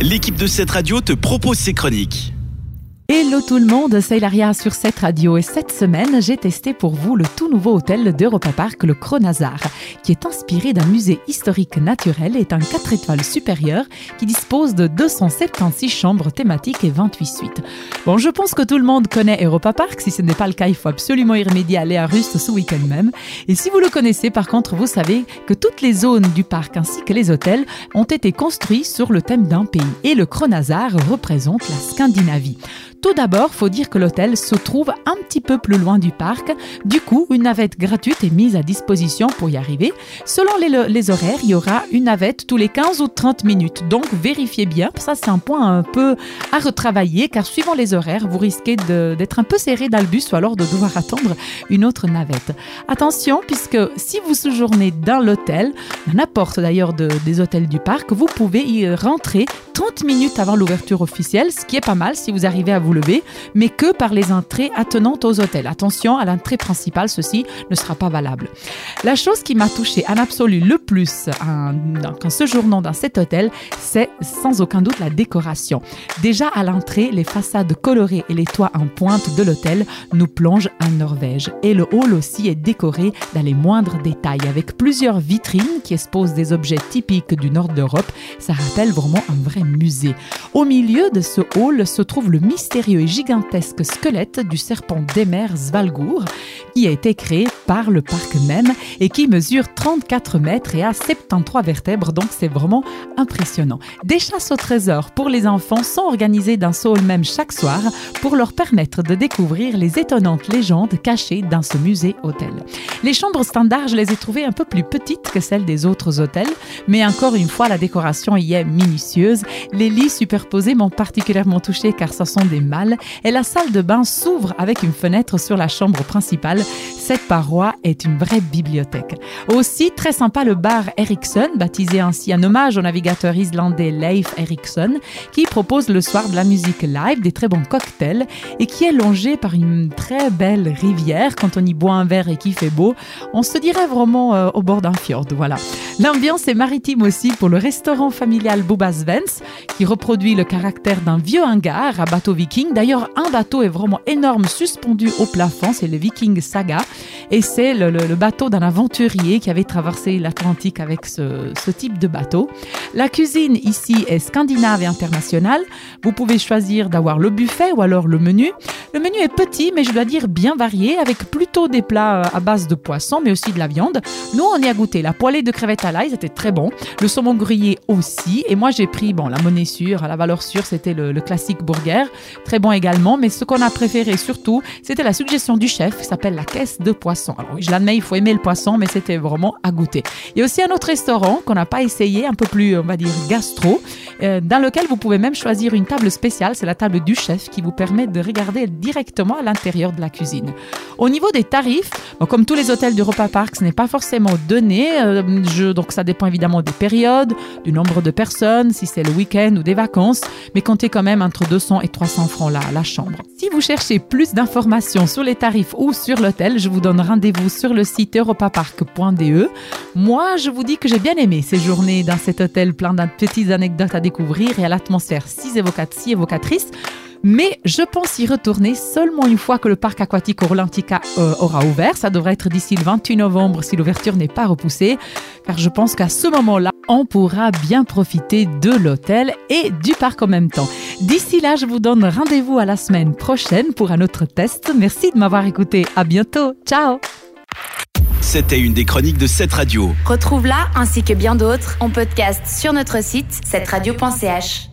l'équipe de cette radio te propose ses chroniques. Hello tout le monde, c'est Hilaria sur cette radio et cette semaine, j'ai testé pour vous le tout nouveau hôtel d'Europa Park, le Kronazar, qui est inspiré d'un musée historique naturel et un 4 étoiles supérieur qui dispose de 276 chambres thématiques et 28 suites. Bon, je pense que tout le monde connaît Europa Park, si ce n'est pas le cas, il faut absolument y remédier, aller à Rust ce week-end même. Et si vous le connaissez, par contre, vous savez que toutes les zones du parc ainsi que les hôtels ont été construits sur le thème d'un pays et le Kronazar représente la Scandinavie. Tout d'abord, faut dire que l'hôtel se trouve un petit peu plus loin du parc. Du coup, une navette gratuite est mise à disposition pour y arriver. Selon les, horaires, il y aura une navette tous les 15 ou 30 minutes. Donc, vérifiez bien. Ça, c'est un point un peu à retravailler car suivant les horaires, vous risquez d'être un peu serré dans le bus ou alors de devoir attendre une autre navette. Attention, puisque si vous séjournez dans l'hôtel, n'importe d'ailleurs des hôtels du parc, vous pouvez y rentrer 30 minutes avant l'ouverture officielle, ce qui est pas mal si vous arrivez à vous lever, mais que par les entrées attenantes aux hôtels. Attention, à l'entrée principale, ceci ne sera pas valable. La chose qui m'a touché en absolu le plus en, séjournant dans cet hôtel, c'est sans aucun doute la décoration. Déjà à l'entrée, les façades colorées et les toits en pointe de l'hôtel nous plongent en Norvège. Et le hall aussi est décoré dans les moindres détails, avec plusieurs vitrines qui exposent des objets typiques du nord d'Europe. Ça rappelle vraiment un vrai musée. Au milieu de ce hall se trouve le mystérieux et gigantesque squelette du serpent des mers Svalgour, qui a été créé par le parc même et qui mesure 34 mètres et a 73 vertèbres, donc c'est vraiment impressionnant. Des chasses au trésor pour les enfants sont organisées dans ce hall même chaque soir pour leur permettre de découvrir les étonnantes légendes cachées dans ce musée-hôtel. Les chambres standards, je les ai trouvées un peu plus petites que celles des autres hôtels, mais encore une fois, la décoration y est minutieuse les lits superposés m'ont particulièrement touché car ce sont des mâles et la salle de bain s'ouvre avec une fenêtre sur la chambre principale. Cette paroi est une vraie bibliothèque. Aussi, très sympa le bar Ericsson, baptisé ainsi en hommage au navigateur islandais Leif Ericsson, qui propose le soir de la musique live, des très bons cocktails et qui est longé par une très belle rivière. Quand on y boit un verre et qu'il fait beau, on se dirait vraiment euh, au bord d'un fjord. Voilà. L'ambiance est maritime aussi pour le restaurant familial Bubas Vens qui reproduit le caractère d'un vieux hangar à bateau viking. D'ailleurs, un bateau est vraiment énorme suspendu au plafond, c'est le Viking Saga, et c'est le, bateau d'un aventurier qui avait traversé l'Atlantique avec ce, ce type de bateau. La cuisine ici est scandinave et internationale. Vous pouvez choisir d'avoir le buffet ou alors le menu. Le menu est petit, mais je dois dire bien varié, avec plutôt des plats à base de poisson, mais aussi de la viande. Nous, on y a goûté la poêlée de crevettes à l'ail, c'était très bon. Le saumon grillé aussi. Et moi, j'ai pris, bon, la monnaie sûre, la valeur sûre, c'était le, classique burger. Très bon également. Mais ce qu'on a préféré surtout, c'était la suggestion du chef qui s'appelle la caisse de poisson. Alors je l'admets, il faut aimer le poisson, mais c'était vraiment à goûter. Il y a aussi un autre restaurant qu'on n'a pas essayé, un peu plus, on va dire, gastro, euh, dans lequel vous pouvez même choisir une table spéciale. C'est la table du chef qui vous permet de regarder directement à l'intérieur de la cuisine. Au niveau des tarifs, comme tous les hôtels d'Europa Park, ce n'est pas forcément donné. Euh, donc ça dépend évidemment des périodes, du nombre de personnes, si c'est le week-end ou des vacances, mais comptez quand même entre 200 et 300 francs là, la chambre. Si vous cherchez plus d'informations sur les tarifs ou sur l'hôtel, je vous donne rendez-vous sur le site europapark.de. Moi, je vous dis que j'ai bien aimé séjourner dans cet hôtel plein de petites anecdotes à découvrir et à l'atmosphère si évocatrice mais je pense y retourner seulement une fois que le parc aquatique Orlantica euh, aura ouvert. Ça devrait être d'ici le 28 novembre si l'ouverture n'est pas repoussée, car je pense qu'à ce moment-là, on pourra bien profiter de l'hôtel et du parc en même temps. D'ici là, je vous donne rendez-vous à la semaine prochaine pour un autre test. Merci de m'avoir écouté. À bientôt. Ciao. C'était une des chroniques de cette radio. Retrouve-la ainsi que bien d'autres en podcast sur notre site cette radio.ch.